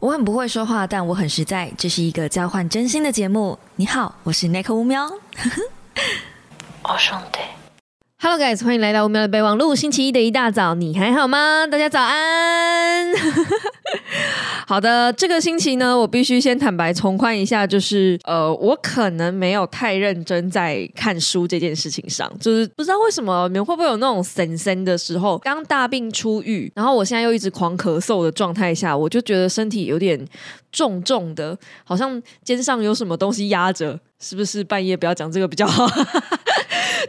我很不会说话，但我很实在。这是一个交换真心的节目。你好，我是 Nick 乌喵。哦兄弟。Hello guys，欢迎来到乌喵的备忘录。星期一的一大早，你还好吗？大家早安。好的，这个星期呢，我必须先坦白从宽一下，就是呃，我可能没有太认真在看书这件事情上，就是不知道为什么你们会不会有那种神神的时候，刚大病初愈，然后我现在又一直狂咳嗽的状态下，我就觉得身体有点重重的，好像肩上有什么东西压着，是不是半夜不要讲这个比较好？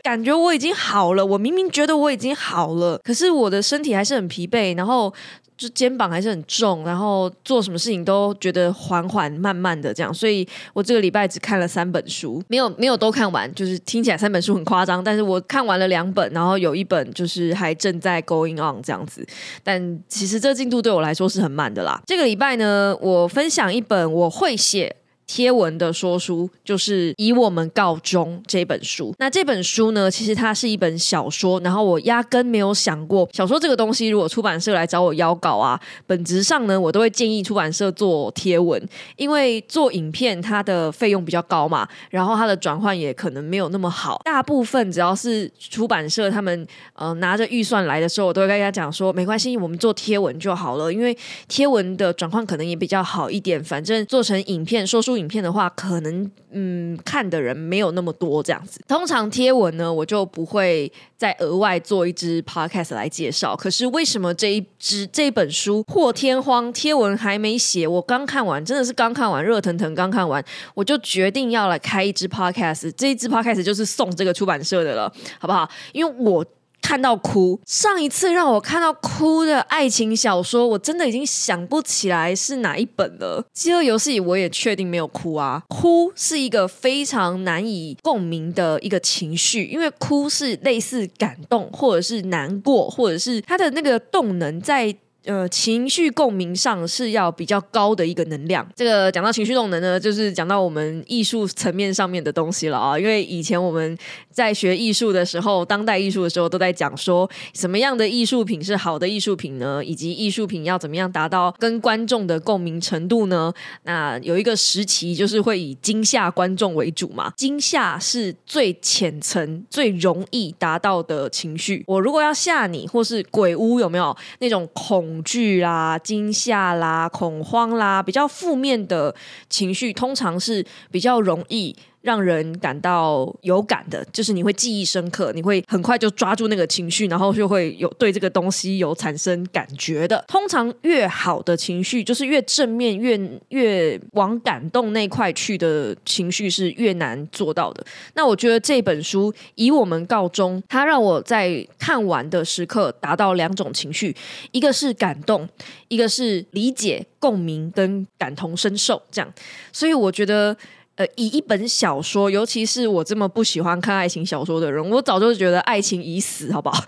感觉我已经好了，我明明觉得我已经好了，可是我的身体还是很疲惫，然后就肩膀还是很重，然后做什么事情都觉得缓缓慢慢的这样，所以我这个礼拜只看了三本书，没有没有都看完，就是听起来三本书很夸张，但是我看完了两本，然后有一本就是还正在 going on 这样子，但其实这进度对我来说是很慢的啦。这个礼拜呢，我分享一本我会写。贴文的说书就是以我们告终这本书。那这本书呢，其实它是一本小说，然后我压根没有想过小说这个东西，如果出版社来找我邀稿啊，本质上呢，我都会建议出版社做贴文，因为做影片它的费用比较高嘛，然后它的转换也可能没有那么好。大部分只要是出版社他们呃拿着预算来的时候，我都会跟大家讲说，没关系，我们做贴文就好了，因为贴文的转换可能也比较好一点，反正做成影片说书。影片的话，可能嗯看的人没有那么多这样子。通常贴文呢，我就不会再额外做一支 podcast 来介绍。可是为什么这一支这本书破天荒贴文还没写，我刚看完，真的是刚看完，热腾腾刚看完，我就决定要来开一支 podcast。这一支 podcast 就是送这个出版社的了，好不好？因为我。看到哭，上一次让我看到哭的爱情小说，我真的已经想不起来是哪一本了。饥饿游戏我也确定没有哭啊，哭是一个非常难以共鸣的一个情绪，因为哭是类似感动，或者是难过，或者是它的那个动能在。呃，情绪共鸣上是要比较高的一个能量。这个讲到情绪动能呢，就是讲到我们艺术层面上面的东西了啊。因为以前我们在学艺术的时候，当代艺术的时候，都在讲说什么样的艺术品是好的艺术品呢？以及艺术品要怎么样达到跟观众的共鸣程度呢？那有一个时期就是会以惊吓观众为主嘛。惊吓是最浅层、最容易达到的情绪。我如果要吓你，或是鬼屋有没有那种恐？恐惧啦、惊吓啦、恐慌啦，比较负面的情绪，通常是比较容易让人感到有感的，就是你会记忆深刻，你会很快就抓住那个情绪，然后就会有对这个东西有产生感觉的。通常越好的情绪，就是越正面、越越往感动那块去的情绪是越难做到的。那我觉得这本书以我们告终，它让我在看完的时刻达到两种情绪，一个是感动，一个是理解、共鸣跟感同身受，这样。所以我觉得。呃，以一本小说，尤其是我这么不喜欢看爱情小说的人，我早就觉得爱情已死，好不好？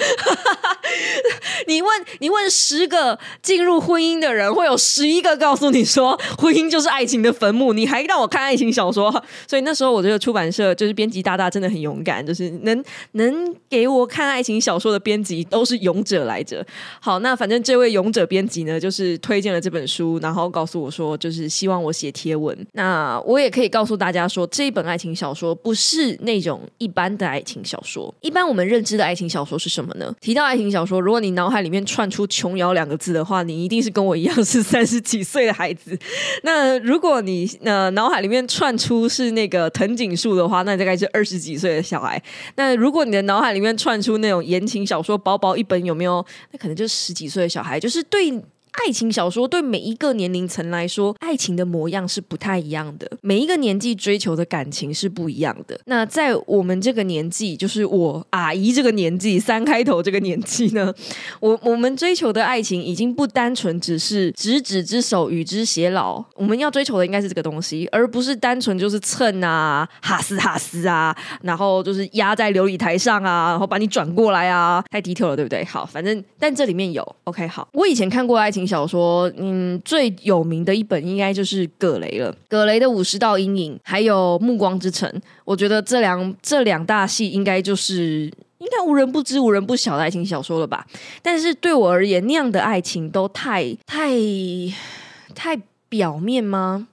你问你问十个进入婚姻的人，会有十一个告诉你说婚姻就是爱情的坟墓。你还让我看爱情小说，所以那时候我觉得出版社就是编辑大大真的很勇敢，就是能 能给我看爱情小说的编辑都是勇者来着。好，那反正这位勇者编辑呢，就是推荐了这本书，然后告诉我说，就是希望我写贴文。那我也可以告诉大家说，这一本爱情小说不是那种一般的爱情小说。一般我们认知的爱情小说是什么呢？提到爱情小说，如果你脑海里面串出“琼瑶”两个字的话，你一定是跟我一样是三十几岁的孩子。那如果你呃脑海里面串出是那个藤井树的话，那大概是二十几岁的小孩。那如果你的脑海里面串出那种言情小说，薄薄一本有没有？那可能就是十几岁的小孩，就是对。爱情小说对每一个年龄层来说，爱情的模样是不太一样的。每一个年纪追求的感情是不一样的。那在我们这个年纪，就是我阿姨这个年纪，三开头这个年纪呢，我我们追求的爱情已经不单纯只是执子之手与之偕老。我们要追求的应该是这个东西，而不是单纯就是蹭啊、哈斯哈斯啊，然后就是压在琉璃台上啊，然后把你转过来啊，太低调了，对不对？好，反正但这里面有 OK 好，我以前看过爱情。小说，嗯，最有名的一本应该就是葛雷了。葛雷的《五十道阴影》，还有《暮光之城》，我觉得这两这两大戏应该就是应该无人不知、无人不晓的爱情小说了吧？但是对我而言，那样的爱情都太太太。表面吗？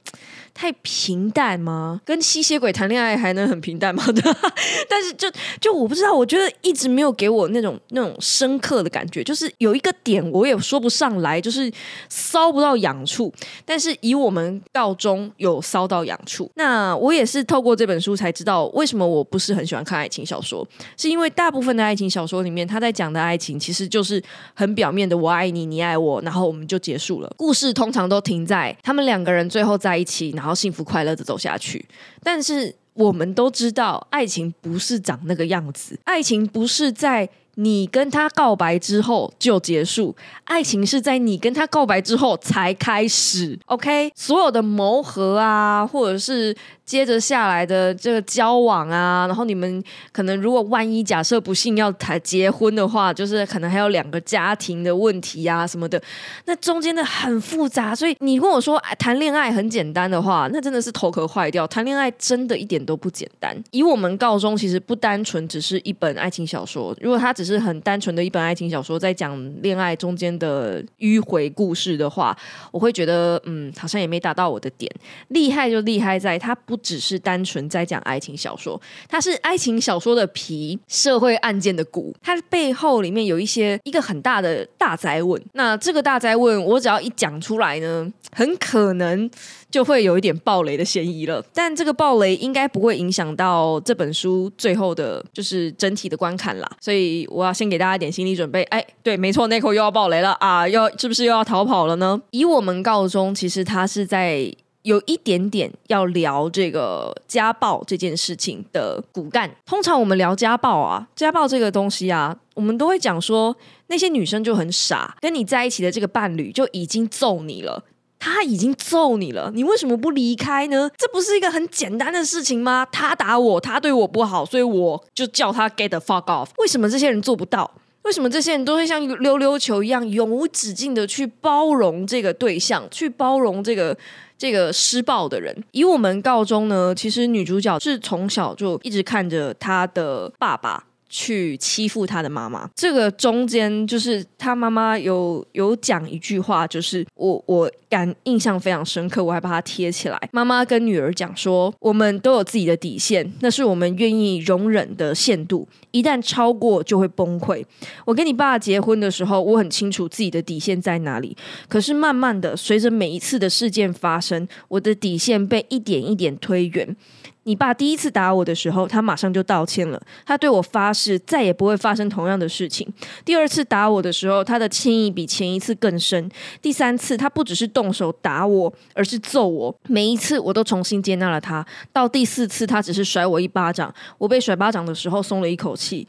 太平淡吗？跟吸血鬼谈恋爱还能很平淡吗？对 但是就就我不知道，我觉得一直没有给我那种那种深刻的感觉，就是有一个点我也说不上来，就是骚不到痒处。但是以我们告中有骚到痒处，那我也是透过这本书才知道为什么我不是很喜欢看爱情小说，是因为大部分的爱情小说里面，他在讲的爱情其实就是很表面的“我爱你，你爱我”，然后我们就结束了。故事通常都停在他们两个人最后在一起，然后。幸福快乐的走下去，但是我们都知道，爱情不是长那个样子，爱情不是在。你跟他告白之后就结束，爱情是在你跟他告白之后才开始。OK，所有的磨合啊，或者是接着下来的这个交往啊，然后你们可能如果万一假设不幸要谈结婚的话，就是可能还有两个家庭的问题啊什么的，那中间的很复杂。所以你跟我说谈恋爱很简单的话，那真的是头壳坏掉。谈恋爱真的一点都不简单。以我们告中，其实不单纯只是一本爱情小说，如果它只是很单纯的一本爱情小说，在讲恋爱中间的迂回故事的话，我会觉得，嗯，好像也没达到我的点。厉害就厉害在，它不只是单纯在讲爱情小说，它是爱情小说的皮，社会案件的骨，它背后里面有一些一个很大的大灾问。那这个大灾问，我只要一讲出来呢，很可能。就会有一点暴雷的嫌疑了，但这个暴雷应该不会影响到这本书最后的，就是整体的观看啦。所以我要先给大家一点心理准备。哎，对，没错，那口又要暴雷了啊！要是不是又要逃跑了呢？以我们告中，其实他是在有一点点要聊这个家暴这件事情的骨干。通常我们聊家暴啊，家暴这个东西啊，我们都会讲说那些女生就很傻，跟你在一起的这个伴侣就已经揍你了。他已经揍你了，你为什么不离开呢？这不是一个很简单的事情吗？他打我，他对我不好，所以我就叫他 get the fuck off。为什么这些人做不到？为什么这些人都会像溜溜球一样永无止境的去包容这个对象，去包容这个这个施暴的人？以我们告终呢，其实女主角是从小就一直看着她的爸爸。去欺负他的妈妈，这个中间就是他妈妈有有讲一句话，就是我我感印象非常深刻，我还把它贴起来。妈妈跟女儿讲说，我们都有自己的底线，那是我们愿意容忍的限度，一旦超过就会崩溃。我跟你爸结婚的时候，我很清楚自己的底线在哪里，可是慢慢的，随着每一次的事件发生，我的底线被一点一点推远。你爸第一次打我的时候，他马上就道歉了。他对我发誓，再也不会发生同样的事情。第二次打我的时候，他的歉意比前一次更深。第三次，他不只是动手打我，而是揍我。每一次，我都重新接纳了他。到第四次，他只是甩我一巴掌。我被甩巴掌的时候，松了一口气。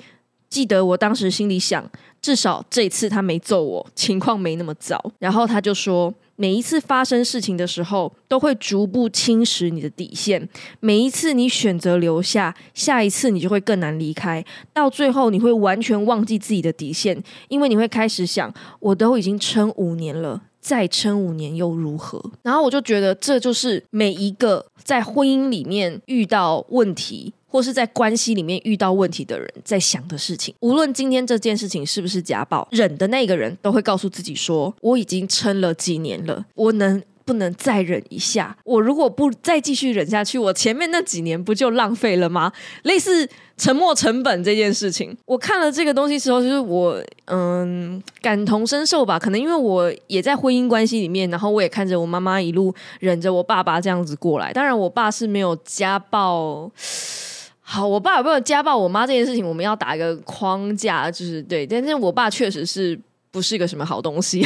记得我当时心里想，至少这次他没揍我，情况没那么糟。然后他就说。每一次发生事情的时候，都会逐步侵蚀你的底线。每一次你选择留下，下一次你就会更难离开。到最后，你会完全忘记自己的底线，因为你会开始想：我都已经撑五年了，再撑五年又如何？然后我就觉得，这就是每一个在婚姻里面遇到问题。或是在关系里面遇到问题的人在想的事情，无论今天这件事情是不是家暴，忍的那个人都会告诉自己说：“我已经撑了几年了，我能不能再忍一下？我如果不再继续忍下去，我前面那几年不就浪费了吗？”类似沉默成本这件事情，我看了这个东西之后，就是我嗯感同身受吧。可能因为我也在婚姻关系里面，然后我也看着我妈妈一路忍着我爸爸这样子过来。当然，我爸是没有家暴。好，我爸有没有家暴我妈这件事情，我们要打一个框架，就是对，但是我爸确实是。不是一个什么好东西，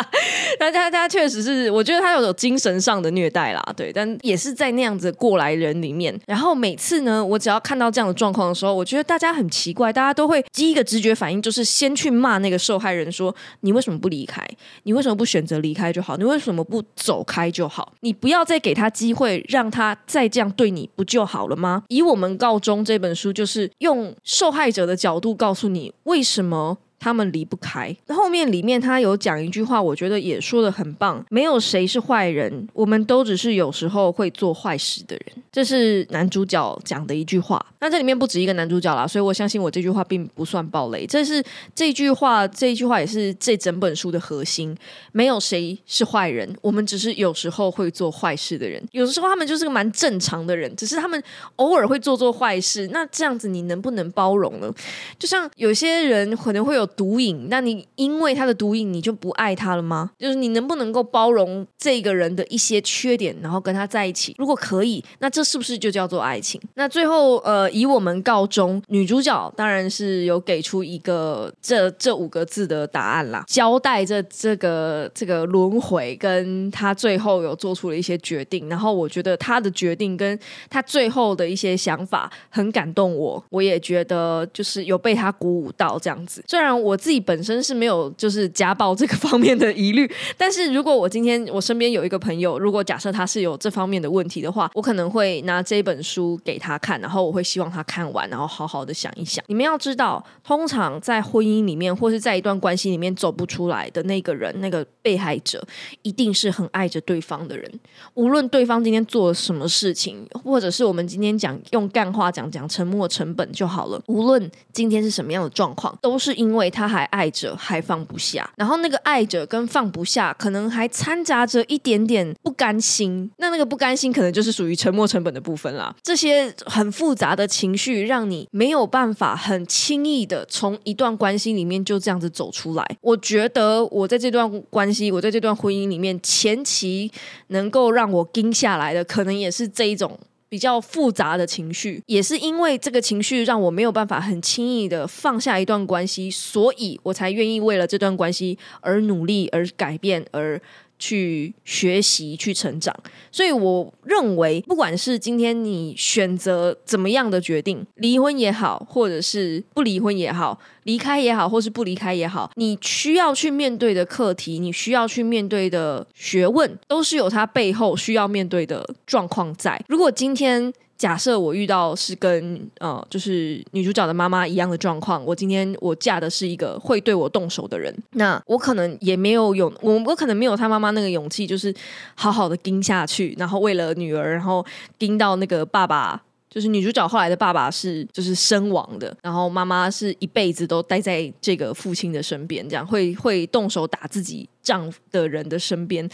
但他他确实是，我觉得他有种精神上的虐待啦，对，但也是在那样子过来人里面。然后每次呢，我只要看到这样的状况的时候，我觉得大家很奇怪，大家都会第一个直觉反应就是先去骂那个受害人，说你为什么不离开？你为什么不选择离开就好？你为什么不走开就好？你不要再给他机会，让他再这样对你，不就好了吗？以我们告终这本书，就是用受害者的角度告诉你为什么。他们离不开。后面里面他有讲一句话，我觉得也说的很棒。没有谁是坏人，我们都只是有时候会做坏事的人。这是男主角讲的一句话。那这里面不止一个男主角啦，所以我相信我这句话并不算暴雷。这是这句话，这一句话也是这整本书的核心。没有谁是坏人，我们只是有时候会做坏事的人。有的时候他们就是个蛮正常的人，只是他们偶尔会做做坏事。那这样子你能不能包容呢？就像有些人可能会有毒瘾，那你因为他的毒瘾，你就不爱他了吗？就是你能不能够包容这个人的一些缺点，然后跟他在一起？如果可以，那这是不是就叫做爱情？那最后，呃，以我们告终，女主角当然是有给出一个这这五个字的答案啦，交代这这个这个轮回，跟他最后有做出了一些决定。然后我觉得她的决定跟她最后的一些想法很感动我，我也觉得就是有被她鼓舞到这样子。虽然我自己本身是没有就是家暴这个方面的疑虑，但是如果我今天我身边有一个朋友，如果假设他是有这方面的问题的话，我可能会拿这本书给他看，然后我会希望他看完，然后好好的想一想。你们要知道，通常在婚姻里面或是在一段关系里面走不出来的那个人，那个被害者，一定是很爱着对方的人。无论对方今天做了什么事情，或者是我们今天讲用干话讲讲沉默成本就好了。无论今天是什么样的状况，都是因为他还爱着，还放不下。然后那个爱着跟放不下，可能还掺杂着一点点不甘心。那那个不甘心，可能就是属于沉没成本的部分啦。这些很复杂的情绪，让你没有办法很轻易的从一段关系里面就这样子走出来。我觉得我在这段关系，我在这段婚姻里面，前期能够让我盯下来的，可能也是这一种比较复杂的情绪，也是因为这个情绪让我没有办法很轻易的放下一段关系，所以我才愿意为了这段关系而努力、而改变、而。去学习、去成长，所以我认为，不管是今天你选择怎么样的决定，离婚也好，或者是不离婚也好，离开也好，或是不离开也好，你需要去面对的课题，你需要去面对的学问，都是有它背后需要面对的状况在。如果今天，假设我遇到是跟呃，就是女主角的妈妈一样的状况，我今天我嫁的是一个会对我动手的人，那我可能也没有勇，我我可能没有她妈妈那个勇气，就是好好的盯下去，然后为了女儿，然后盯到那个爸爸。就是女主角后来的爸爸是就是身亡的，然后妈妈是一辈子都待在这个父亲的身边，这样会会动手打自己丈夫的人的身边。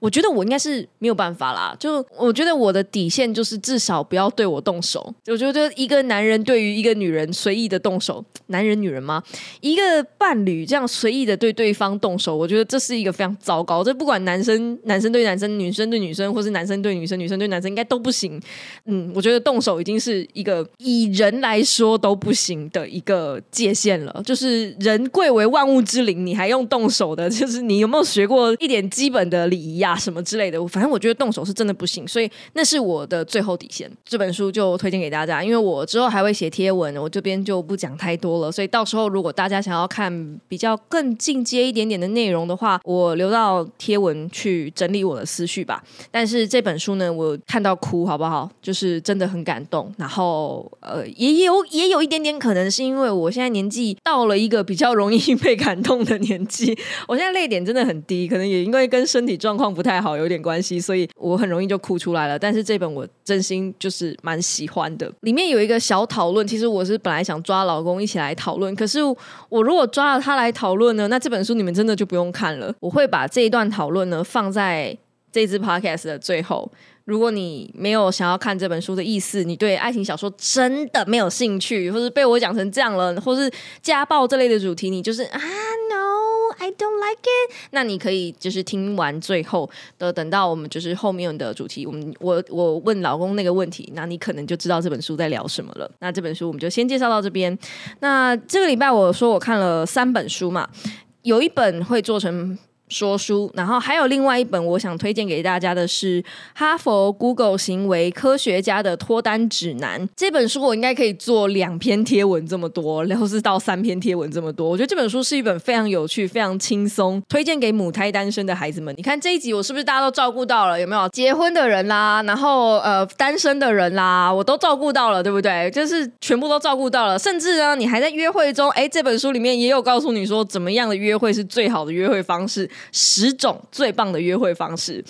我觉得我应该是没有办法啦，就我觉得我的底线就是至少不要对我动手。我觉得一个男人对于一个女人随意的动手，男人女人吗？一个伴侣这样随意的对对方动手，我觉得这是一个非常糟糕。这不管男生男生对男生，女生对女生，或是男生对女生，女生对男生，应该都不行。嗯，我觉得动手。已经是一个以人来说都不行的一个界限了，就是人贵为万物之灵，你还用动手的，就是你有没有学过一点基本的礼仪啊什么之类的？反正我觉得动手是真的不行，所以那是我的最后底线。这本书就推荐给大家，因为我之后还会写贴文，我这边就不讲太多了。所以到时候如果大家想要看比较更进阶一点点的内容的话，我留到贴文去整理我的思绪吧。但是这本书呢，我看到哭好不好？就是真的很感动。然后，呃，也有也有一点点可能是因为我现在年纪到了一个比较容易被感动的年纪，我现在泪点真的很低，可能也因为跟身体状况不太好有点关系，所以我很容易就哭出来了。但是这本我真心就是蛮喜欢的，里面有一个小讨论，其实我是本来想抓老公一起来讨论，可是我如果抓了他来讨论呢，那这本书你们真的就不用看了，我会把这一段讨论呢放在这支 podcast 的最后。如果你没有想要看这本书的意思，你对爱情小说真的没有兴趣，或是被我讲成这样了，或是家暴这类的主题，你就是啊 no I don't like it。那你可以就是听完最后的，等到我们就是后面的主题，我们我我问老公那个问题，那你可能就知道这本书在聊什么了。那这本书我们就先介绍到这边。那这个礼拜我说我看了三本书嘛，有一本会做成。说书，然后还有另外一本我想推荐给大家的是《哈佛 Google 行为科学家的脱单指南》这本书，我应该可以做两篇贴文这么多，然后是到三篇贴文这么多。我觉得这本书是一本非常有趣、非常轻松，推荐给母胎单身的孩子们。你看这一集，我是不是大家都照顾到了？有没有结婚的人啦？然后呃，单身的人啦，我都照顾到了，对不对？就是全部都照顾到了。甚至呢，你还在约会中，哎，这本书里面也有告诉你说，怎么样的约会是最好的约会方式。十种最棒的约会方式。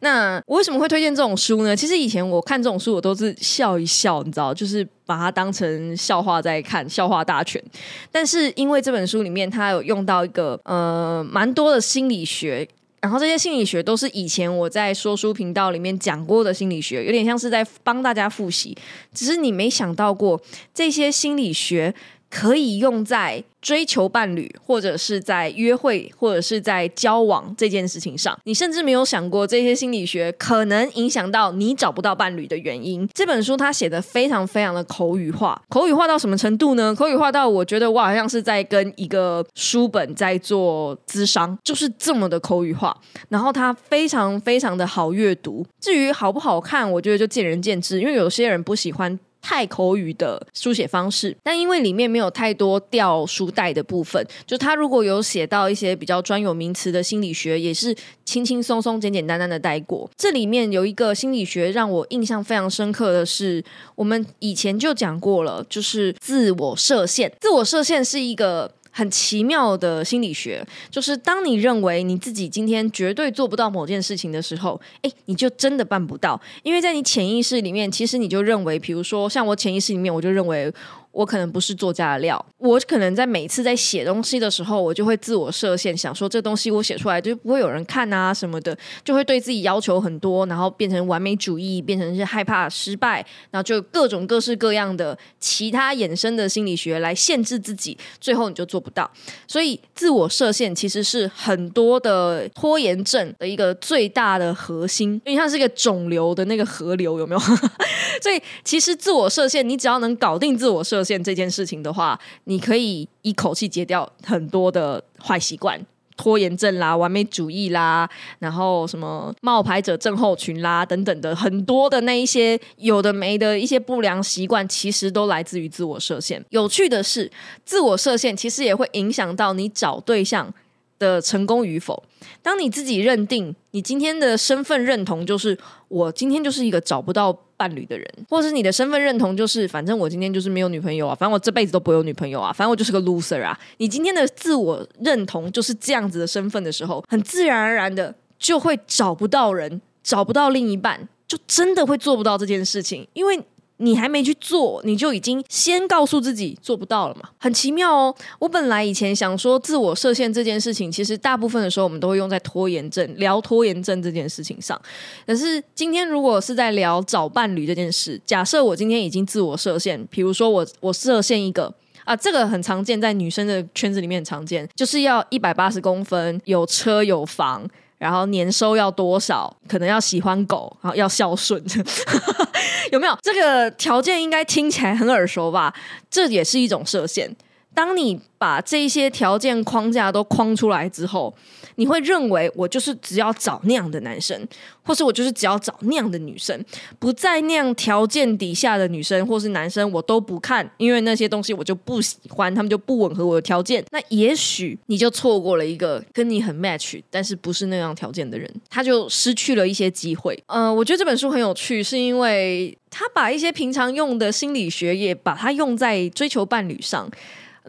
那我为什么会推荐这种书呢？其实以前我看这种书，我都是笑一笑，你知道，就是把它当成笑话在看，笑话大全。但是因为这本书里面，它有用到一个呃蛮多的心理学。然后这些心理学都是以前我在说书频道里面讲过的心理学，有点像是在帮大家复习。只是你没想到过，这些心理学可以用在。追求伴侣，或者是在约会，或者是在交往这件事情上，你甚至没有想过这些心理学可能影响到你找不到伴侣的原因。这本书它写的非常非常的口语化，口语化到什么程度呢？口语化到我觉得我好像是在跟一个书本在做咨商，就是这么的口语化。然后它非常非常的好阅读。至于好不好看，我觉得就见仁见智，因为有些人不喜欢。太口语的书写方式，但因为里面没有太多掉书袋的部分，就他如果有写到一些比较专有名词的心理学，也是轻轻松松、简简单单的带过。这里面有一个心理学让我印象非常深刻的是，我们以前就讲过了，就是自我设限。自我设限是一个。很奇妙的心理学，就是当你认为你自己今天绝对做不到某件事情的时候，哎，你就真的办不到，因为在你潜意识里面，其实你就认为，比如说像我潜意识里面，我就认为。我可能不是作家的料，我可能在每次在写东西的时候，我就会自我设限，想说这东西我写出来就不会有人看啊什么的，就会对自己要求很多，然后变成完美主义，变成是害怕失败，然后就各种各式各样的其他衍生的心理学来限制自己，最后你就做不到。所以自我设限其实是很多的拖延症的一个最大的核心，因为像是一个肿瘤的那个河流，有没有？所以其实自我设限，你只要能搞定自我设。设限这件事情的话，你可以一口气戒掉很多的坏习惯，拖延症啦、完美主义啦，然后什么冒牌者症候群啦等等的很多的那一些有的没的一些不良习惯，其实都来自于自我设限。有趣的是，自我设限其实也会影响到你找对象的成功与否。当你自己认定你今天的身份认同就是我今天就是一个找不到。伴侣的人，或是你的身份认同，就是反正我今天就是没有女朋友啊，反正我这辈子都不会有女朋友啊，反正我就是个 loser 啊。你今天的自我认同就是这样子的身份的时候，很自然而然的就会找不到人，找不到另一半，就真的会做不到这件事情，因为。你还没去做，你就已经先告诉自己做不到了嘛？很奇妙哦。我本来以前想说自我设限这件事情，其实大部分的时候我们都会用在拖延症、聊拖延症这件事情上。可是今天如果是在聊找伴侣这件事，假设我今天已经自我设限，比如说我我设限一个啊，这个很常见，在女生的圈子里面很常见，就是要一百八十公分，有车有房。然后年收要多少？可能要喜欢狗，然后要孝顺，有没有？这个条件应该听起来很耳熟吧？这也是一种设限。当你把这些条件框架都框出来之后。你会认为我就是只要找那样的男生，或是我就是只要找那样的女生，不在那样条件底下的女生或是男生我都不看，因为那些东西我就不喜欢，他们就不吻合我的条件。那也许你就错过了一个跟你很 match，但是不是那样条件的人，他就失去了一些机会。呃，我觉得这本书很有趣，是因为他把一些平常用的心理学也把它用在追求伴侣上。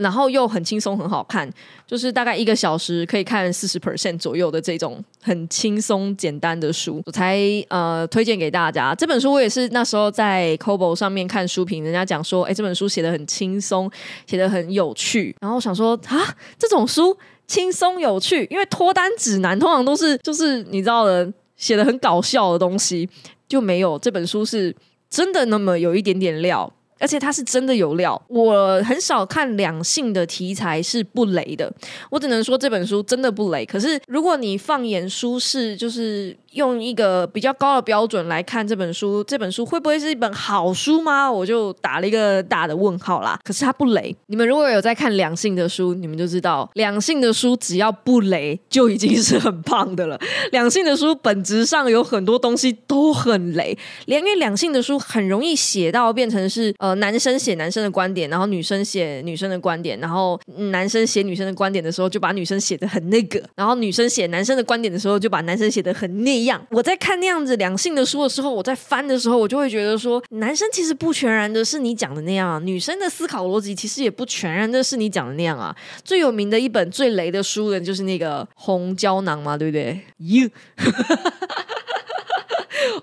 然后又很轻松，很好看，就是大概一个小时可以看四十 percent 左右的这种很轻松简单的书，我才呃推荐给大家。这本书我也是那时候在 Kobo 上面看书评，人家讲说，哎，这本书写的很轻松，写的很有趣。然后想说啊，这种书轻松有趣，因为脱单指南通常都是就是你知道的，写的很搞笑的东西，就没有这本书是真的那么有一点点料。而且它是真的有料，我很少看两性的题材是不雷的，我只能说这本书真的不雷。可是如果你放眼书市，就是。用一个比较高的标准来看这本书，这本书会不会是一本好书吗？我就打了一个大的问号啦。可是它不雷，你们如果有在看两性的书，你们就知道，两性的书只要不雷就已经是很棒的了。两性的书本质上有很多东西都很雷，连因为两性的书很容易写到变成是呃男生写男生的观点，然后女生写女生的观点，然后男生写女生的观点的时候就把女生写的很那个，然后女生写男生的观点的时候就把男生写的很那样。我在看那样子两性的书的时候，我在翻的时候，我就会觉得说，男生其实不全然的是你讲的那样，女生的思考逻辑其实也不全然的是你讲的那样啊。最有名的一本最雷的书的，就是那个红胶囊嘛，对不对？You。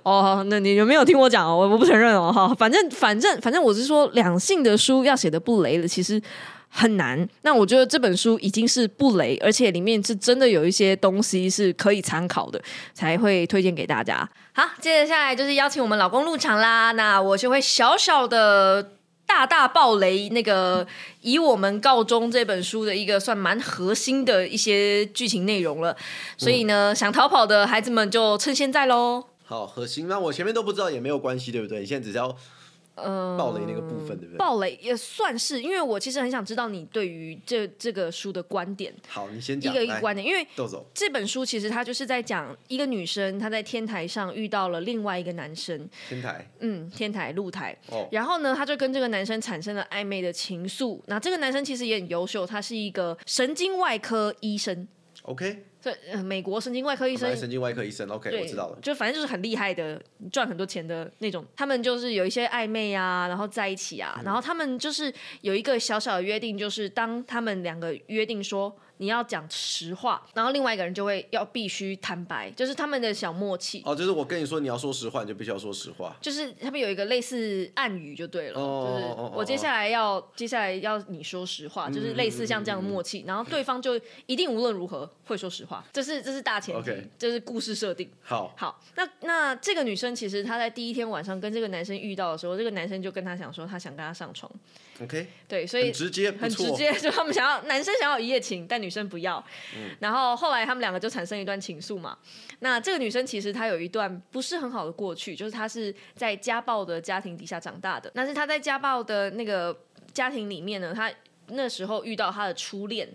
哦，那你有没有听我讲哦？我我不承认哦，哈，反正反正反正我是说，两性的书要写的不雷的，其实很难。那我觉得这本书已经是不雷，而且里面是真的有一些东西是可以参考的，才会推荐给大家。好，接着下来就是邀请我们老公入场啦。那我就会小小的。大大暴雷！那个 以我们告终这本书的一个算蛮核心的一些剧情内容了，所以呢，想逃跑的孩子们就趁现在喽。好，核心那我前面都不知道也没有关系，对不对？你现在只要。嗯，暴雷那个部分对不对？暴雷也算是，因为我其实很想知道你对于这这个书的观点。好，你先讲一个一个观点，因为这本书其实它就是在讲一个女生她在天台上遇到了另外一个男生。天台，嗯，天台露台。哦，然后呢，她就跟这个男生产生了暧昧的情愫。那这个男生其实也很优秀，他是一个神经外科医生。OK。这美国神经外科医生，神经外科医生，OK，我知道了。就反正就是很厉害的，赚很多钱的那种。他们就是有一些暧昧啊，然后在一起啊，然后他们就是有一个小小的约定，就是当他们两个约定说。你要讲实话，然后另外一个人就会要必须坦白，就是他们的小默契。哦，就是我跟你说你要说实话，你就必须要说实话。就是他们有一个类似暗语就对了，就是我接下来要接下来要你说实话，就是类似像这样的默契，然后对方就一定无论如何会说实话，这是这是大前提，这是故事设定。好，好，那那这个女生其实她在第一天晚上跟这个男生遇到的时候，这个男生就跟她讲说他想跟她上床。OK，对，所以很直接，很直接，就他们想要男生想要一夜情，但女生不要。然后后来他们两个就产生一段情愫嘛。那这个女生其实她有一段不是很好的过去，就是她是在家暴的家庭底下长大的。但是她在家暴的那个家庭里面呢，她那时候遇到他的初恋。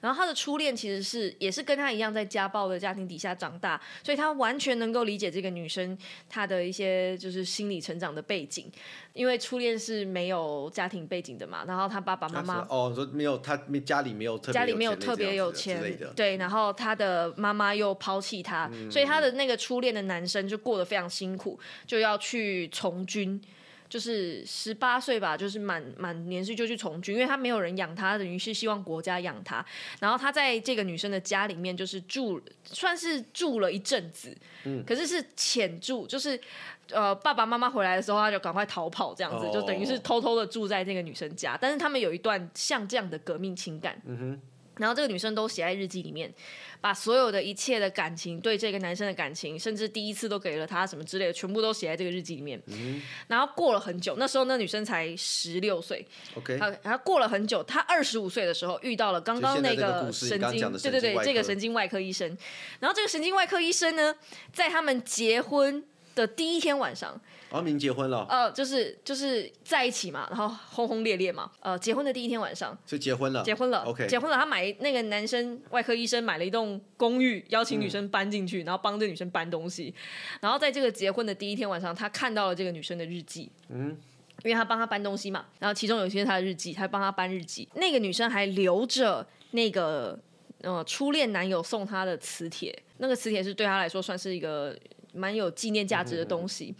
然后他的初恋其实是也是跟他一样在家暴的家庭底下长大，所以他完全能够理解这个女生她的一些就是心理成长的背景，因为初恋是没有家庭背景的嘛，然后他爸爸妈妈哦说没有他家里没有特家里没有特别有钱对，然后他的妈妈又抛弃他，所以他的那个初恋的男生就过得非常辛苦，就要去从军。就是十八岁吧，就是满满年岁就去从军，因为他没有人养他，等于是希望国家养他。然后他在这个女生的家里面，就是住，算是住了一阵子，嗯，可是是浅住，就是呃爸爸妈妈回来的时候，他就赶快逃跑，这样子，就等于是偷偷的住在这个女生家。但是他们有一段像这样的革命情感，嗯哼。然后这个女生都写在日记里面，把所有的一切的感情，对这个男生的感情，甚至第一次都给了他什么之类的，全部都写在这个日记里面。然后过了很久，那时候那女生才十六岁。OK，然后过了很久，她二十五岁的时候遇到了刚刚那个神经，对对对，这个神经外科医生。然后这个神经外科医生呢，在他们结婚的第一天晚上。阿明结婚了，呃，就是就是在一起嘛，然后轰轰烈烈嘛，呃，结婚的第一天晚上，就结婚了，结婚了，OK，结婚了。他买那个男生外科医生买了一栋公寓，邀请女生搬进去，然后帮这女生搬东西。然后在这个结婚的第一天晚上，他看到了这个女生的日记，嗯，因为他帮他搬东西嘛，然后其中有一些他的日记，他帮他搬日记。那个女生还留着那个呃初恋男友送她的磁铁，那个磁铁是对他来说算是一个蛮有纪念价值的东西。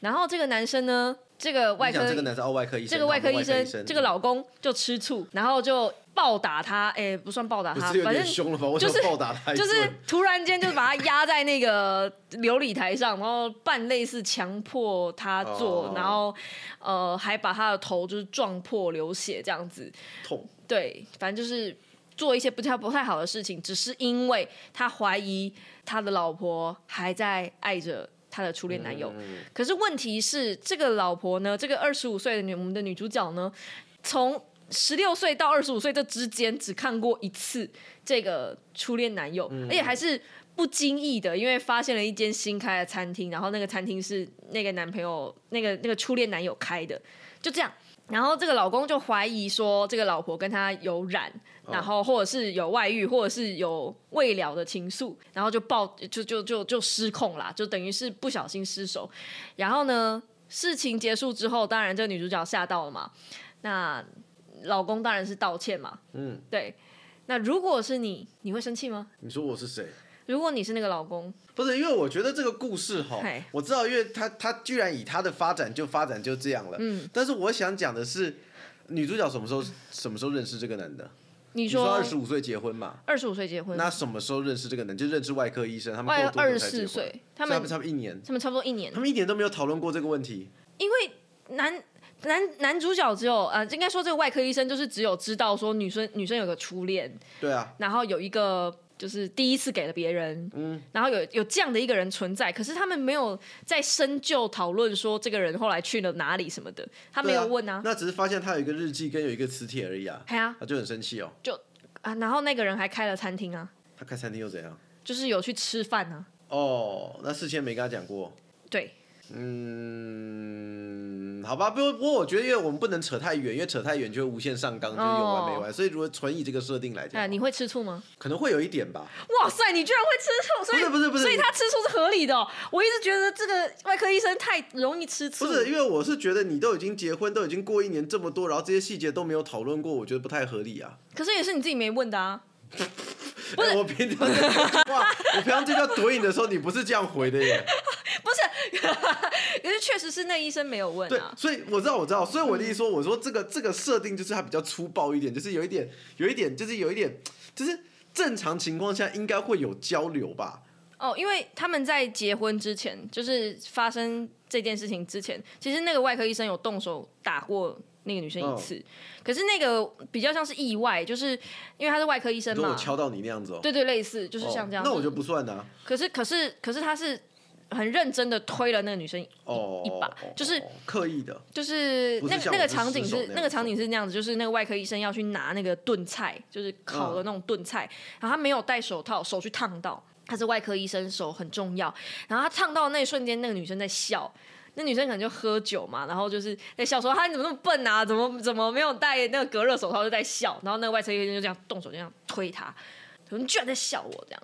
然后这个男生呢，这个外科，这个男生哦，外科医生，这个外科医生，这个老公就吃醋，然后就暴打他，哎，不算暴打他，反正凶了吧？就是暴打他，就是突然间就把他压在那个琉璃台上，然后半类似强迫他做，然后呃，还把他的头就是撞破流血这样子，痛。对，反正就是做一些不太不太好的事情，只是因为他怀疑他的老婆还在爱着。他的初恋男友，可是问题是，这个老婆呢？这个二十五岁的女我们的女主角呢？从十六岁到二十五岁这之间，只看过一次这个初恋男友，而且还是不经意的，因为发现了一间新开的餐厅，然后那个餐厅是那个男朋友那个那个初恋男友开的，就这样。然后这个老公就怀疑说，这个老婆跟他有染，然后或者是有外遇，或者是有未了的情愫，然后就爆就就就就失控啦，就等于是不小心失手。然后呢，事情结束之后，当然这个女主角吓到了嘛，那老公当然是道歉嘛。嗯，对。那如果是你，你会生气吗？你说我是谁？如果你是那个老公，不是因为我觉得这个故事哈，我知道，因为他他居然以他的发展就发展就这样了。嗯，但是我想讲的是，女主角什么时候什么时候认识这个男的？你你说说二十五岁结婚嘛？二十五岁结婚，那什么时候认识这个人？就认识外科医生，他们二十四岁，他们差不多一年，他们差不多一年他，们一年都没有讨论过这个问题。因为男男男主角只有呃，应该说这个外科医生就是只有知道说女生女生有个初恋，对啊，然后有一个就是第一次给了别人，嗯，然后有有这样的一个人存在，可是他们没有在深究讨论说这个人后来去了哪里什么的，他没有问啊，那只是发现他有一个日记跟有一个磁铁而已啊，对啊，他就很生气哦。就啊，然后那个人还开了餐厅啊，他开餐厅又怎样？就是有去吃饭啊，哦，那事先没跟他讲过。对，嗯，好吧，不过不过我觉得，因为我们不能扯太远，因为扯太远就会无限上纲，就是有完没完。所以如果纯以这个设定来讲，哎，你会吃醋吗？可能会有一点吧。哇塞，你居然会吃醋，所以不是不是不是所以他吃醋是合理的哦、我一直觉得这个外科医生太容易吃醋，不是，因为我是觉得你都已经结婚，都已经过一年这么多，然后这些细节都没有讨论过，我觉得不太合理啊。可是也是你自己没问的啊。不是、我平常在 哇，我平常这叫怼你的时候，你不是这样回的耶。不是，可是确实是那医生没有问对啊，。所以我知道，我知道，所以我的意思说，我说这个这个设定就是它比较粗暴一点，就是有一点，有一点，就是有一点，就是正常情况下应该会有交流吧。哦，因为他们在结婚之前，就是发生这件事情之前，其实那个外科医生有动手打过那个女生一次，可是那个比较像是意外，就是因为他是外科医生如果我嘛，敲到你那样子哦、对对，类似就是像这样。哦那我就不算啊。可是可是可是他是很认真的推了那个女生一哦，一把，就是哦刻意的。就是不是那个那个我是场景失手那样是那个场景是那样子，就是那个外科医生要去拿那个炖菜，就是烤的那种炖菜，然后他没有戴手套，手去烫到。他是外科医生，手很重要。然后他烫到的那一瞬间，那个女生在笑，那女生可能就喝酒嘛，然后就是在笑说：“他你怎么那么笨啊？怎么怎么没有戴那个隔热手套就在笑？”然后那个外科医生就这样动手就这样推他，说：“你居然在笑我这样。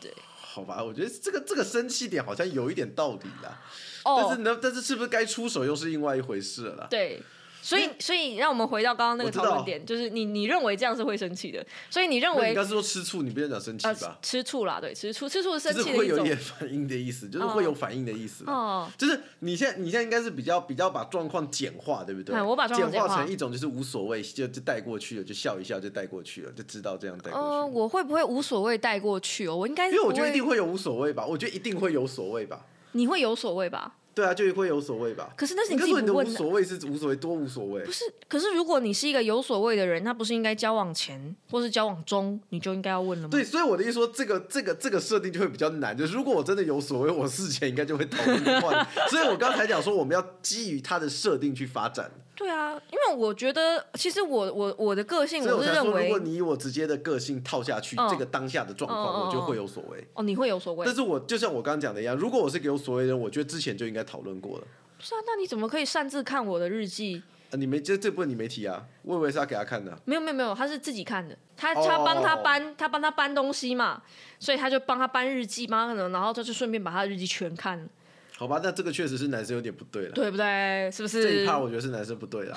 对好吧，我觉得这个这个生气点好像有一点道理啦。”哦，但是呢，但是是不是该出手又是另外一回事了啦。对，所以所以让我们回到刚刚那个讨论点，就是你你认为这样是会生气的，所以你认为应该是说吃醋，你不要讲生气呃吧？吃醋啦，对，吃醋吃醋是生就是气的一会有一点反应的意思，就是会有反应的意思。哦。就是你现在你现在应该是比较比较把状况简化，对不对？哎我把状况化成一种就是无所谓，就就带过去了，就笑一笑就带过去了，就知道这样带过去。呃，我会不会无所谓带过去哦？我应该因为我，觉得一定会有无所谓吧，我觉得一定会有所谓吧。你会有所谓吧？对啊，就会有所谓吧。可是那是你应该说你的无自己不问的。所谓是无所谓多无所谓不。是，可是如果你是一个有所谓的人，那不是应该交往前或是交往中你就应该要问了吗？对，所以我的意思说，这个这个这个设定就会比较难。就是如果我真的有所谓，我事前应该就会讨论换。所以我刚才讲说，我们要基于他的设定去发展。对啊，因为我觉得其实我我我的个性我是认为如果你以我直接的个性套下去，嗯这个当下的状况，嗯嗯嗯我就会有所谓。哦，你会有所谓但。是我就像我刚刚讲的一样，如果我是个有所谓的人，我觉得之前就应该讨论过了。不是啊，那你怎么可以擅自看我的日记？啊、你没这这部分你没提啊？我以为是他给他看的。没有没有没有，他是自己看的，他哦他帮他搬，他帮他搬东西嘛，所以他就帮他搬日记，嘛，可能然后他就顺便把他的日记全看了，好吧，那这个确实是男生有点不对了。对不对？是不是？这一趴我觉得是男生不对了，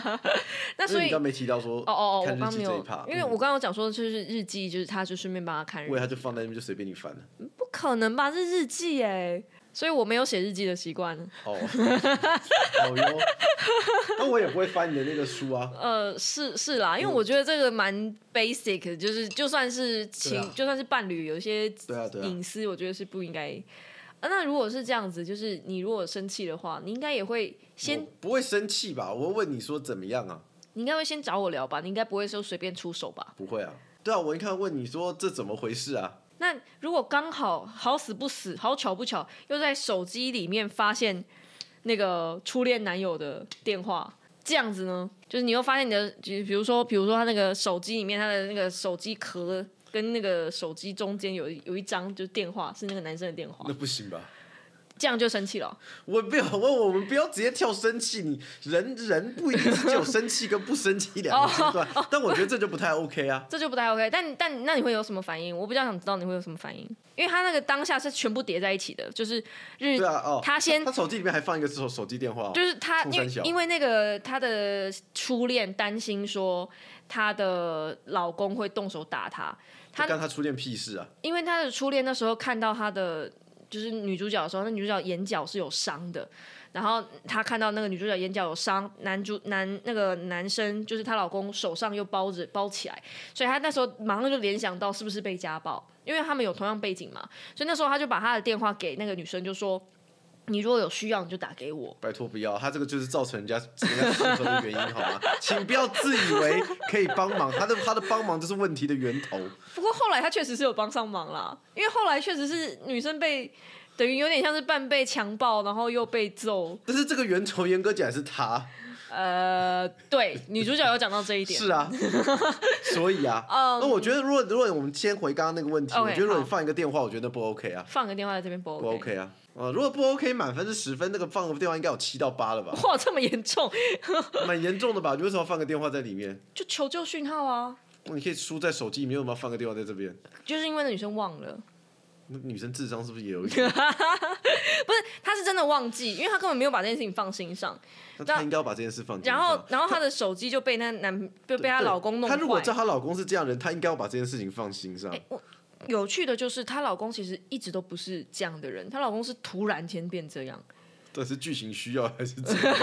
那所以你刚没提到说哦哦哦，我看日刚没有记这一趴，，因为我嗯刚刚有讲说就是日记，就是他就顺便帮他看日记，他就放在那边就随便你翻了。不可能吧？是日记哎，所以我没有写日记的习惯。哦，哦哟，那我也不会翻你的那个书啊。呃，是是啦，因为我觉得这个蛮 basic，的就是就算是情，啊就算是伴侣，有一些对啊对啊隐私，我觉得是不应该。啊，那如果是这样子，就是你如果生气的话，你应该也会先不会生气吧？我会问你说怎么样啊？你应该会先找我聊吧，你应该不会说随便出手吧？不会啊。对啊，我一看问你说这怎么回事啊？那如果刚好好死不死，好巧不巧，又在手机里面发现那个初恋男友的电话，这样子呢？就是你又发现你的，就比如说，比如说他那个手机里面，他的那个手机壳跟那个手机中间有一有一张就是电话，是那个男生的电话那，不行吧？这样就生气了。我不要，我我们不要直接跳生气。你人人不一定是只有生气跟不生气两个阶段，但我觉得这就不太 OK 啊。这就不太 OK。但但那你会有什么反应？我比较想知道你会有什么反应，因为他那个当下是全部叠在一起的，就是日对啊，哦，他先他手机里面还放一个手手机电话哦，就是他，因因为那个他的初恋担心说他的老公会动手打他。他干他初恋屁事啊！因为他的初恋那时候看到他的就是女主角的时候，那女主角眼角是有伤的，然后她看到那个女主角眼角有伤，男主男那个男生就是她老公手上又包着包起来，所以她那时候马上就联想到是不是被家暴，因为他们有同样背景嘛，所以那时候她就把她的电话给那个女生，就说你如果有需要你就打给我。拜托不要，他这个就是造成人家人家失和的原因，好吗？请不要自以为可以帮忙，他的他的帮忙就是问题的源头。不过后来他确实是有帮上忙啦，因为后来确实是女生被等于有点像是半被强暴，然后又被揍。但是这个源头严格讲是他，呃，对，女主角有讲到这一点。是啊，所以啊，嗯那我觉得如果如果我们先回刚刚那个问题我觉得如果你放一个电话，我觉得不 OK 啊，放个电话在这边不 OK？不 OK 啊，啊，如果不 OK，满分是十分，那个放个电话应该有七到八了吧，哇，这么严重，蛮严重的吧？你为什么要放个电话在里面？就求救讯号啊！你可以输在手机里面，为什么要放个电话在这边？就是因为那女生忘了，那女生智商是不是也有一点？不是，她是真的忘记，因为她根本没有把这件事情放心上。那她应该要把这件事放进然后，然后她的手机就被那男就被她老公弄。她如果知道她老公是这样的人，她应该要把这件事情放心上。我有趣的就是，她老公其实一直都不是这样的人，她老公是突然间变这样。这是剧情需要还是怎样？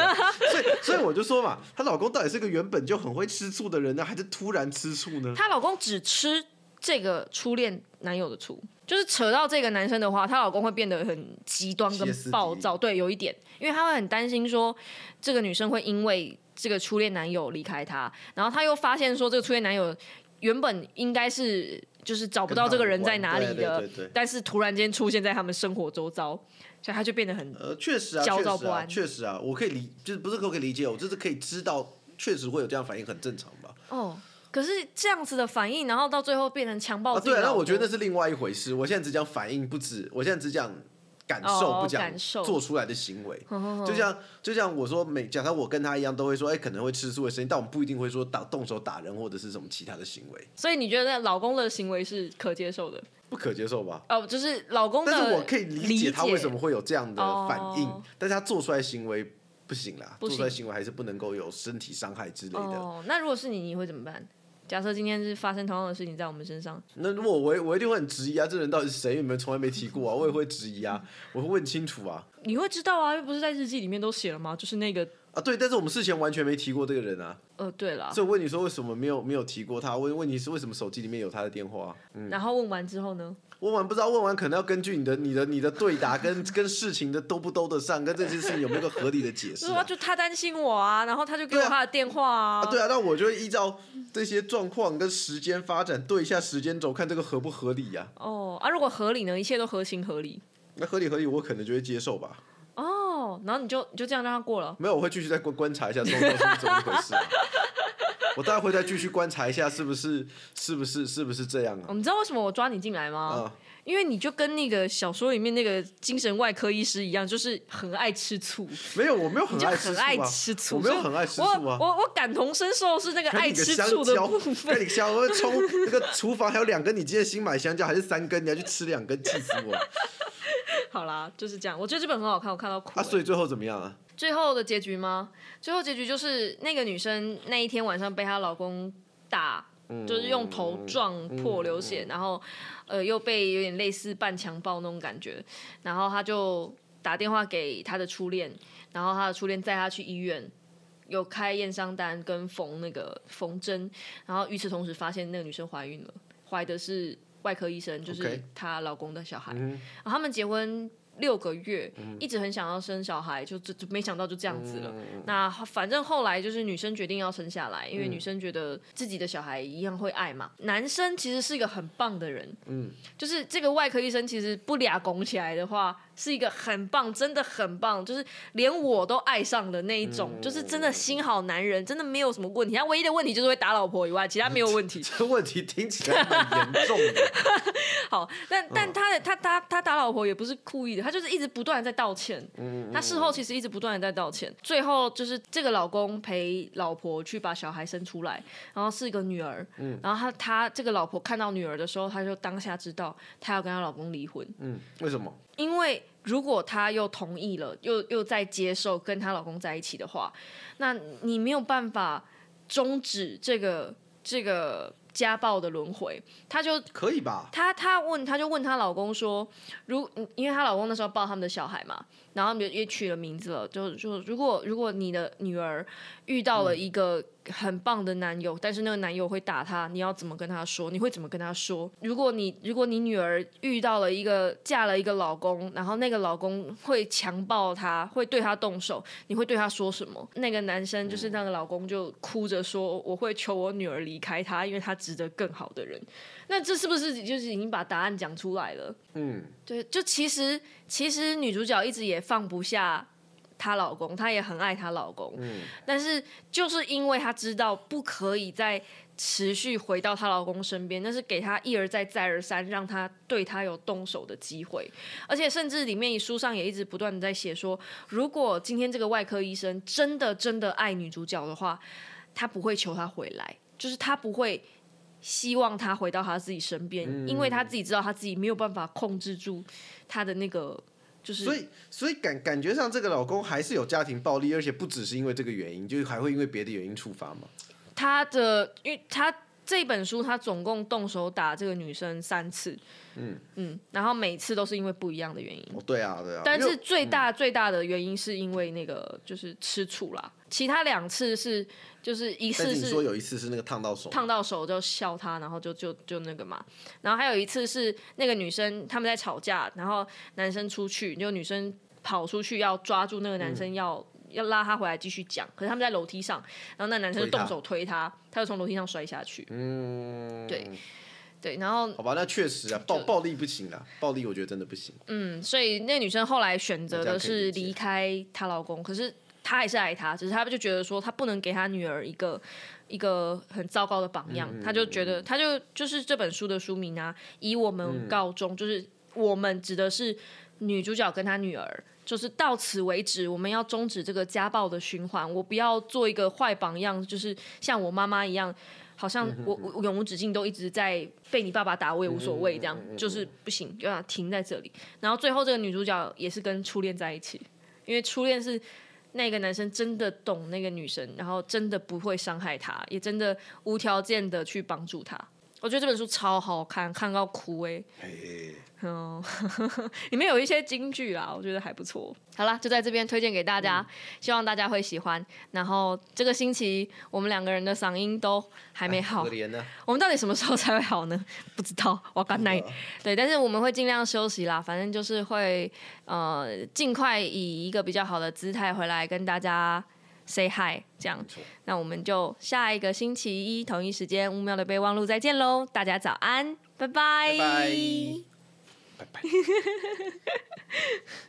所以，所以我就说嘛，她老公到底是个原本就很会吃醋的人呢，还是突然吃醋呢？她老公只吃这个初恋男友的醋，就是扯到这个男生的话，她老公会变得很极端跟暴躁。对，有一点，因为他会很担心说这个女生会因为这个初恋男友离开他，然后他又发现说这个初恋男友原本应该是就是找不到这个人在哪里的，对对对对但是突然间出现在他们生活周遭，所以他就变得很呃，确实啊，焦躁不安确实啊，我可以理，就是不是说可以理解，我就是可以知道，确实会有这样反应，很正常吧？哦。可是这样子的反应，然后到最后变成强暴啊，对啊，那我觉得那是另外一回事。我现在只讲反应，不止，我现在只讲感受，哦不讲做出来的行为。就像就像我说，每假设我跟他一样，都会说，哎、可能会吃醋的声音，但我们不一定会说打动手打人或者是什么其他的行为，所以你觉得老公的行为是可接受的？不可接受吧？哦，就是老公的，但是我可以理解他为什么会有这样的反应，哦但是他做出来行为不行啦，做出来行为还是不能够有身体伤害之类的。哦，那如果是你，你会怎么办？假设今天是发生同样的事情在我们身上，那如果我我一定会很质疑啊，这人到底是谁？你们从来没提过啊，我也会质疑啊，我会问清楚啊。你会知道啊，又不是在日记里面都写了吗？就是那个，啊，对，但是我们事前完全没提过这个人啊，呃，对了，所以我问你说为什么没有没有提过他？问问题是为什么手机里面有他的电话？嗯，然后问完之后呢？问完不知道，问完可能要根据你的你的你的对答跟跟事情的兜不兜得上，跟这件事情有没有个合理的解释、就说啊。就他担心我啊，然后他就给我他的电话啊，啊，对啊，那我就会依照这些状况跟时间发展对一下时间轴，看这个合不合理呀、哦啊，如果合理呢？一切都合情合理那合理合理，我可能就会接受吧。哦，然后你就你就这样让他过了。没有，我会继续再观观察一下状况是怎么回事、啊。我大概会再继续观察一下，是不是是不是是不是这样啊？你知道为什么我抓你进来吗？啊、因为你就跟那个小说里面那个精神外科医师一样，就是很爱吃醋，没有，我没有很爱吃醋啊，很爱吃醋。我没有很爱吃醋啊。我我我感同身受是那个爱吃醋的蕉部，看分。你香，我会冲那个厨房还有两根，你今天新买香蕉还是三根，你要去吃两根，气死我！好啦，就是这样。我觉得这本很好看，我看到哭、啊，所以最后怎么样啊？最后的结局吗？最后结局就是那个女生那一天晚上被她老公打，就是用头撞破流血，然后呃又被有点类似半强暴那种感觉，然后她就打电话给她的初恋，然后她的初恋载她去医院。有开验伤单跟缝那个缝针，然后与此同时发现那个女生怀孕了，怀的是外科医生，就是她老公的小孩。嗯然后他们结婚六个月，一直很想要生小孩，就就就没想到就这样子了。嗯那反正后来就是女生决定要生下来，因为女生觉得自己的小孩一样会爱嘛。男生其实是一个很棒的人，嗯，就是这个外科医生其实不俩拱起来的话，是一个很棒，真的很棒，就是连我都爱上的那一种，嗯就是真的心好男人，真的没有什么问题。他唯一的问题就是会打老婆以外，其他没有问题。这问题听起来很严重的。好，但但他的他他他打老婆也不是故意的，他就是一直不断的在道歉。嗯他事后其实一直不断的在道歉，最后就是这个老公陪老婆去把小孩生出来，然后是一个女儿。嗯然后他他这个老婆看到女儿的时候，她就当下知道她要跟她老公离婚，嗯，为什么？因为如果她又同意了，又又在接受跟她老公在一起的话，那你没有办法终止这个这个家暴的轮回，她就可以吧？她她问，她就问她老公说，如嗯因为她老公那时候抱他们的小孩嘛，然后也也取了名字了，就就如果如果你的女儿遇到了一个很棒的男友，但是那个男友会打她，你要怎么跟她说？你会怎么跟她说？如果你如果你女儿遇到了一个嫁了一个老公，然后那个老公会强暴她，会对她动手，你会对她说什么？那个男生就是那个老公就哭着说，我会求我女儿离开他，因为他值得更好的人。那这是不是就是已经把答案讲出来了？嗯，对，就其实其实女主角一直也放不下她老公，她也很爱她老公，嗯。但是就是因为她知道不可以再持续回到她老公身边，那是给她一而再再而三让她对她有动手的机会，而且甚至里面书上也一直不断的在写说，如果今天这个外科医生真的真的爱女主角的话，他不会求她回来，就是他不会。希望她回到他自己身边，嗯。因为他自己知道他自己没有办法控制住他的那个，就是所以所以感感觉上这个老公还是有家庭暴力，而且不只是因为这个原因，就是还会因为别的原因触发吗。他的，因为他这本书他总共动手打这个女生三次，嗯嗯，然后每次都是因为不一样的原因。哦，对啊，对啊。但是最大最大的原因是因为那个就是吃醋啦，其他两次是就是一次但是你说有一次是那个烫到手，烫到手就笑他，然后就就就那个嘛，然后还有一次是那个女生他们在吵架，然后男生出去，就女生跑出去要抓住那个男嗯生要。要拉他回来继续讲，可是他们在楼梯上，然后那男生就动手推他，他就从楼梯上摔下去。嗯，对。对，然后好吧，那确实啊，暴暴力不行啊，暴力我觉得真的不行。嗯，所以那女生后来选择的是离开她老公，可是她还是爱他，只是她就觉得说她不能给她女儿一个一个很糟糕的榜样，她就觉得她就就是这本书的书名啊，以我们告终，就是我们指的是女主角跟她女儿。就是到此为止，我们要终止这个家暴的循环。我不要做一个坏榜样，就是像我妈妈一样，好像我我永无止境都一直在被你爸爸打，我也无所谓，这样就是不行，就要停在这里。然后最后这个女主角也是跟初恋在一起，因为初恋是那个男生真的懂那个女生，然后真的不会伤害她，也真的无条件的去帮助她。我觉得这本书超好看，看到哭哎、嘿，嗯，里面有一些金句啦，我觉得还不错。好啦，就在这边推荐给大家，希望大家会喜欢。然后这个星期我们两个人的嗓音都还没好可，怜呢。我们到底什么时候才会好呢？不知道，我干奶。对，但是我们会尽量休息啦，反正就是会呃尽快以一个比较好的姿态回来跟大家 say hi，这样。错那我们就下一个星期一同一时间五秒的备忘录再见喽，大家早安，拜拜，拜拜拜拜。